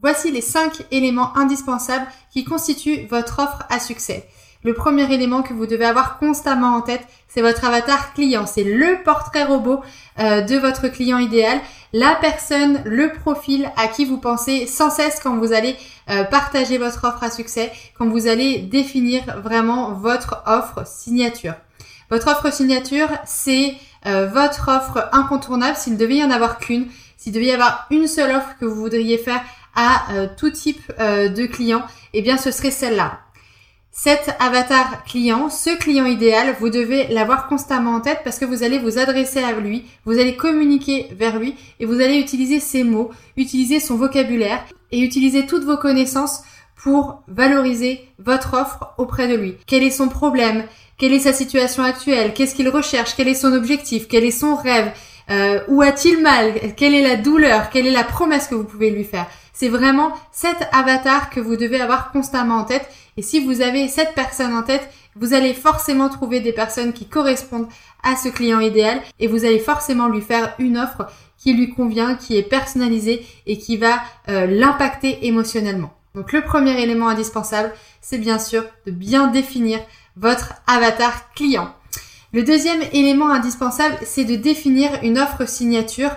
Voici les 5 éléments indispensables qui constituent votre offre à succès. Le premier élément que vous devez avoir constamment en tête, c'est votre avatar client. C'est le portrait robot euh, de votre client idéal, la personne, le profil à qui vous pensez sans cesse quand vous allez euh, partager votre offre à succès, quand vous allez définir vraiment votre offre signature. Votre offre signature, c'est euh, votre offre incontournable s'il devait y en avoir qu'une, s'il devait y avoir une seule offre que vous voudriez faire à euh, tout type euh, de client, eh bien ce serait celle-là. Cet avatar client, ce client idéal, vous devez l'avoir constamment en tête parce que vous allez vous adresser à lui, vous allez communiquer vers lui et vous allez utiliser ses mots, utiliser son vocabulaire et utiliser toutes vos connaissances pour valoriser votre offre auprès de lui. Quel est son problème? Quelle est sa situation actuelle? Qu'est-ce qu'il recherche? Quel est son objectif? Quel est son rêve? Euh, Où a-t-il mal? Quelle est la douleur? Quelle est la promesse que vous pouvez lui faire? C'est vraiment cet avatar que vous devez avoir constamment en tête. Et si vous avez cette personne en tête, vous allez forcément trouver des personnes qui correspondent à ce client idéal et vous allez forcément lui faire une offre qui lui convient, qui est personnalisée et qui va euh, l'impacter émotionnellement. Donc le premier élément indispensable, c'est bien sûr de bien définir votre avatar client. Le deuxième élément indispensable, c'est de définir une offre signature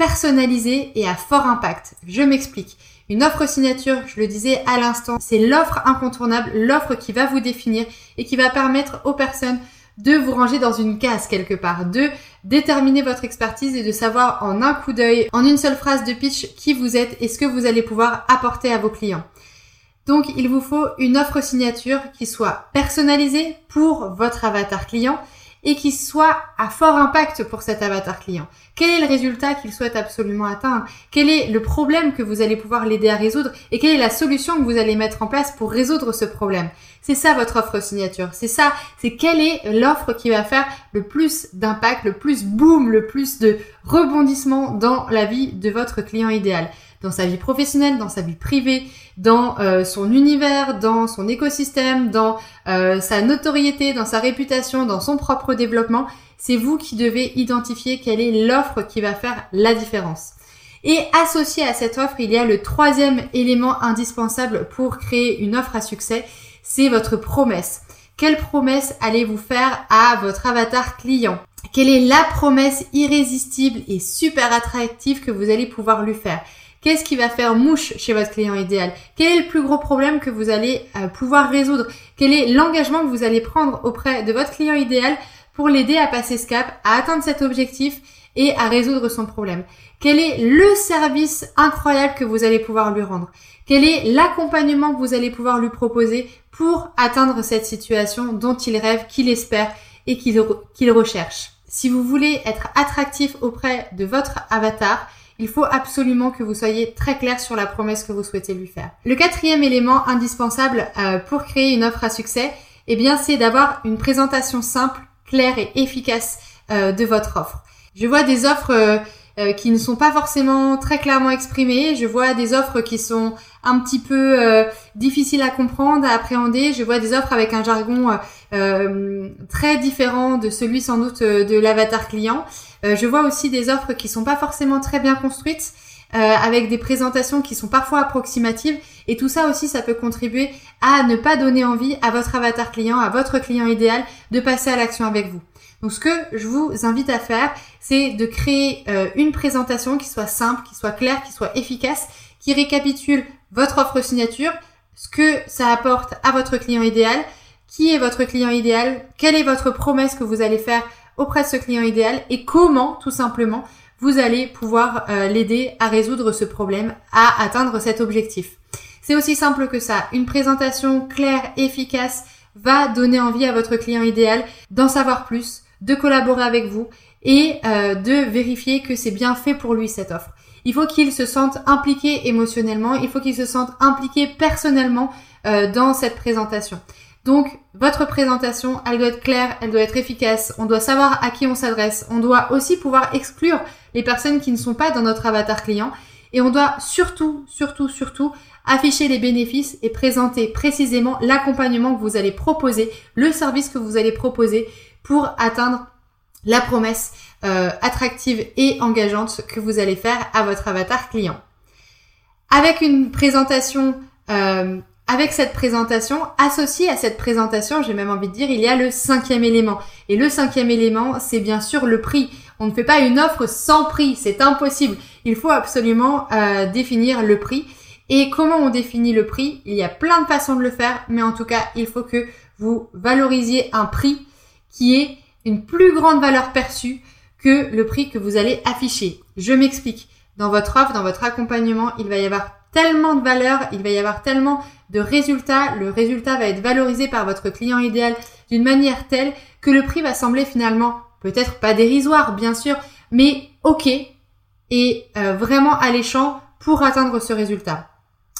personnalisée et à fort impact. Je m'explique. Une offre signature, je le disais à l'instant, c'est l'offre incontournable, l'offre qui va vous définir et qui va permettre aux personnes de vous ranger dans une case quelque part, de déterminer votre expertise et de savoir en un coup d'œil, en une seule phrase de pitch, qui vous êtes et ce que vous allez pouvoir apporter à vos clients. Donc, il vous faut une offre signature qui soit personnalisée pour votre avatar client et qui soit à fort impact pour cet avatar client. Quel est le résultat qu'il souhaite absolument atteindre? Quel est le problème que vous allez pouvoir l'aider à résoudre? Et quelle est la solution que vous allez mettre en place pour résoudre ce problème? C'est ça votre offre signature. C'est ça, c'est quelle est l'offre qui va faire le plus d'impact, le plus boom, le plus de rebondissement dans la vie de votre client idéal dans sa vie professionnelle, dans sa vie privée, dans euh, son univers, dans son écosystème, dans euh, sa notoriété, dans sa réputation, dans son propre développement. C'est vous qui devez identifier quelle est l'offre qui va faire la différence. Et associé à cette offre, il y a le troisième élément indispensable pour créer une offre à succès, c'est votre promesse. Quelle promesse allez-vous faire à votre avatar client? Quelle est la promesse irrésistible et super attractive que vous allez pouvoir lui faire? Qu'est-ce qui va faire mouche chez votre client idéal? Quel est le plus gros problème que vous allez euh, pouvoir résoudre? Quel est l'engagement que vous allez prendre auprès de votre client idéal pour l'aider à passer ce cap, à atteindre cet objectif et à résoudre son problème? Quel est le service incroyable que vous allez pouvoir lui rendre? Quel est l'accompagnement que vous allez pouvoir lui proposer pour atteindre cette situation dont il rêve, qu'il espère et qu'il recherche? Si vous voulez être attractif auprès de votre avatar, il faut absolument que vous soyez très clair sur la promesse que vous souhaitez lui faire. Le quatrième élément indispensable euh, pour créer une offre à succès, eh bien, c'est d'avoir une présentation simple, claire et efficace euh, de votre offre. Je vois des offres euh, qui ne sont pas forcément très clairement exprimées. Je vois des offres qui sont un petit peu difficiles à comprendre, à appréhender. Je vois des offres avec un jargon très différent de celui sans doute de l'avatar client. Je vois aussi des offres qui sont pas forcément très bien construites. avec des présentations qui sont parfois approximatives et tout ça aussi ça peut contribuer à ne pas donner envie à votre avatar client, à votre client idéal de passer à l'action avec vous. Donc ce que je vous invite à faire, c'est de créer euh, une présentation qui soit simple, qui soit claire, qui soit efficace, qui récapitule votre offre signature, ce que ça apporte à votre client idéal, qui est votre client idéal, quelle est votre promesse que vous allez faire auprès de ce client idéal et comment tout simplement vous allez pouvoir euh, l'aider à résoudre ce problème, à atteindre cet objectif. C'est aussi simple que ça. Une présentation claire, efficace, va donner envie à votre client idéal d'en savoir plus, de collaborer avec vous et euh, de vérifier que c'est bien fait pour lui cette offre. Il faut qu'ils se sentent impliqués émotionnellement, il faut qu'ils se sentent impliqués personnellement euh, dans cette présentation. Donc, votre présentation, elle doit être claire, elle doit être efficace, on doit savoir à qui on s'adresse, on doit aussi pouvoir exclure les personnes qui ne sont pas dans notre avatar client. Et on doit surtout, surtout, surtout afficher les bénéfices et présenter précisément l'accompagnement que vous allez proposer, le service que vous allez proposer pour atteindre la promesse euh, attractive et engageante que vous allez faire à votre avatar client. Avec une présentation euh, avec cette présentation, associée à cette présentation, j'ai même envie de dire, il y a le cinquième élément. Et le cinquième élément, c'est bien sûr le prix. On ne fait pas une offre sans prix, c'est impossible. Il faut absolument euh, définir le prix. Et comment on définit le prix? Il y a plein de façons de le faire, mais en tout cas, il faut que vous valorisiez un prix qui ait une plus grande valeur perçue que le prix que vous allez afficher. Je m'explique. Dans votre offre, dans votre accompagnement, il va y avoir tellement de valeur, il va y avoir tellement de résultats, le résultat va être valorisé par votre client idéal d'une manière telle que le prix va sembler finalement peut-être pas dérisoire bien sûr, mais ok et euh, vraiment alléchant pour atteindre ce résultat.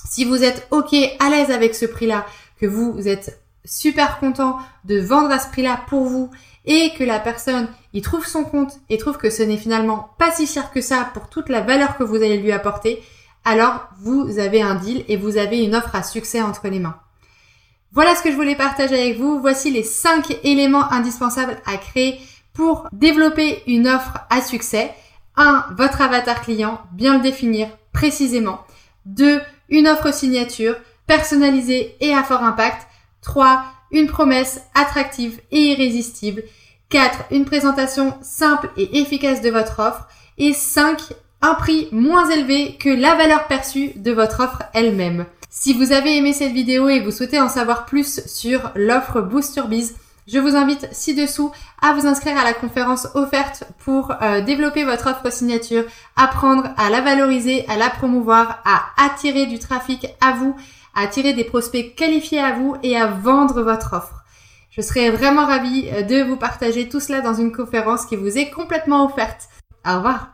Si vous êtes ok, à l'aise avec ce prix-là, que vous êtes super content de vendre à ce prix-là pour vous et que la personne y trouve son compte et trouve que ce n'est finalement pas si cher que ça pour toute la valeur que vous allez lui apporter, alors vous avez un deal et vous avez une offre à succès entre les mains. Voilà ce que je voulais partager avec vous. Voici les 5 éléments indispensables à créer pour développer une offre à succès. 1. Votre avatar client, bien le définir précisément. 2. Une offre signature personnalisée et à fort impact. 3. Une promesse attractive et irrésistible. 4. Une présentation simple et efficace de votre offre. Et 5 un prix moins élevé que la valeur perçue de votre offre elle-même. Si vous avez aimé cette vidéo et vous souhaitez en savoir plus sur l'offre Booster Biz, je vous invite ci-dessous à vous inscrire à la conférence offerte pour euh, développer votre offre signature, apprendre à la valoriser, à la promouvoir, à attirer du trafic à vous, à attirer des prospects qualifiés à vous et à vendre votre offre. Je serais vraiment ravie euh, de vous partager tout cela dans une conférence qui vous est complètement offerte. Au revoir